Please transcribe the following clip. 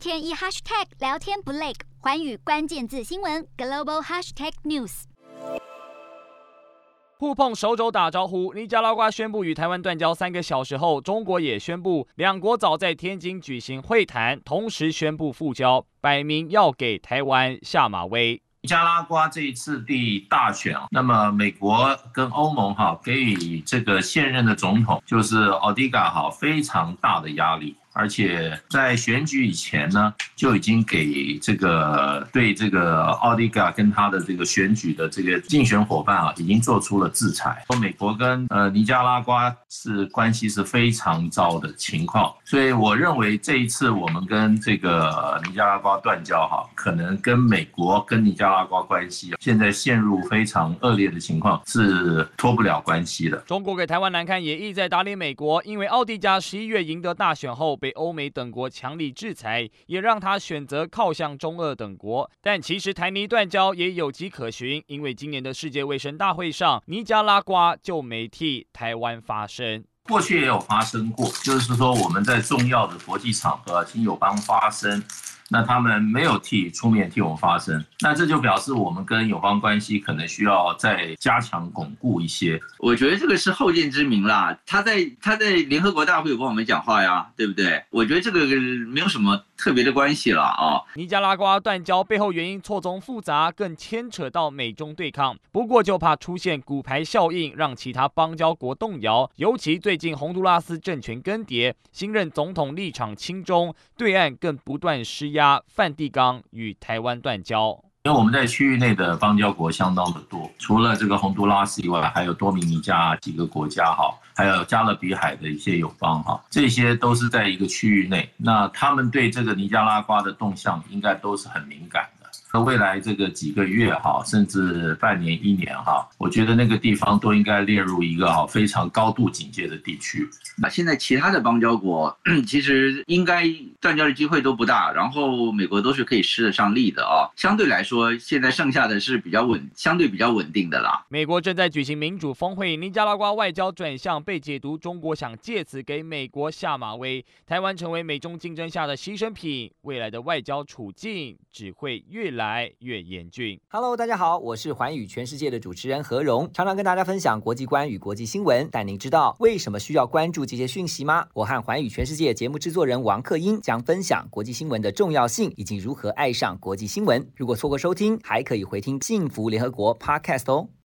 天一 hashtag 聊天不累，环宇关键字新闻 global hashtag news。互碰手肘打招呼，尼加拉瓜宣布与台湾断交三个小时后，中国也宣布两国早在天津举行会谈，同时宣布复交，摆明要给台湾下马威。尼加拉瓜这一次的大选啊，那么美国跟欧盟哈给予这个现任的总统就是奥迪加哈非常大的压力。而且在选举以前呢，就已经给这个对这个奥迪加跟他的这个选举的这个竞选伙伴啊，已经做出了制裁。说美国跟呃尼加拉瓜是关系是非常糟的情况，所以我认为这一次我们跟这个尼加拉瓜断交哈，可能跟美国跟尼加拉瓜关系现在陷入非常恶劣的情况是脱不了关系的。中国给台湾难看，也意在打脸美国，因为奥迪加十一月赢得大选后。被欧美等国强力制裁，也让他选择靠向中俄等国。但其实台尼断交也有迹可循，因为今年的世界卫生大会上，尼加拉瓜就没替台湾发声。过去也有发生过，就是说我们在重要的国际场合亲友邦发声。那他们没有替出面替我们发声，那这就表示我们跟友邦关系可能需要再加强巩固一些。我觉得这个是后见之明啦，他在他在联合国大会有跟我们讲话呀，对不对？我觉得这个没有什么特别的关系了啊。尼加拉瓜断交背后原因错综复杂，更牵扯到美中对抗。不过就怕出现骨牌效应，让其他邦交国动摇。尤其最近洪都拉斯政权更迭，新任总统立场亲中，对岸更不断施压。梵蒂冈与台湾断交，因为我们在区域内的邦交国相当的多，除了这个洪都拉斯以外，还有多米尼加几个国家哈，还有加勒比海的一些友邦哈，这些都是在一个区域内，那他们对这个尼加拉瓜的动向应该都是很敏感。那未来这个几个月哈，甚至半年一年哈，我觉得那个地方都应该列入一个哈非常高度警戒的地区。那现在其他的邦交国 其实应该断交的机会都不大，然后美国都是可以施得上力的啊。相对来说，现在剩下的是比较稳，相对比较稳定的啦。美国正在举行民主峰会，尼加拉瓜外交转向被解读，中国想借此给美国下马威，台湾成为美中竞争下的牺牲品，未来的外交处境只会越来来越严峻。Hello，大家好，我是寰宇全世界的主持人何荣，常常跟大家分享国际观与国际新闻。但您知道为什么需要关注这些讯息吗？我和寰宇全世界节目制作人王克英将分享国际新闻的重要性以及如何爱上国际新闻。如果错过收听，还可以回听《幸福联合国》Podcast 哦。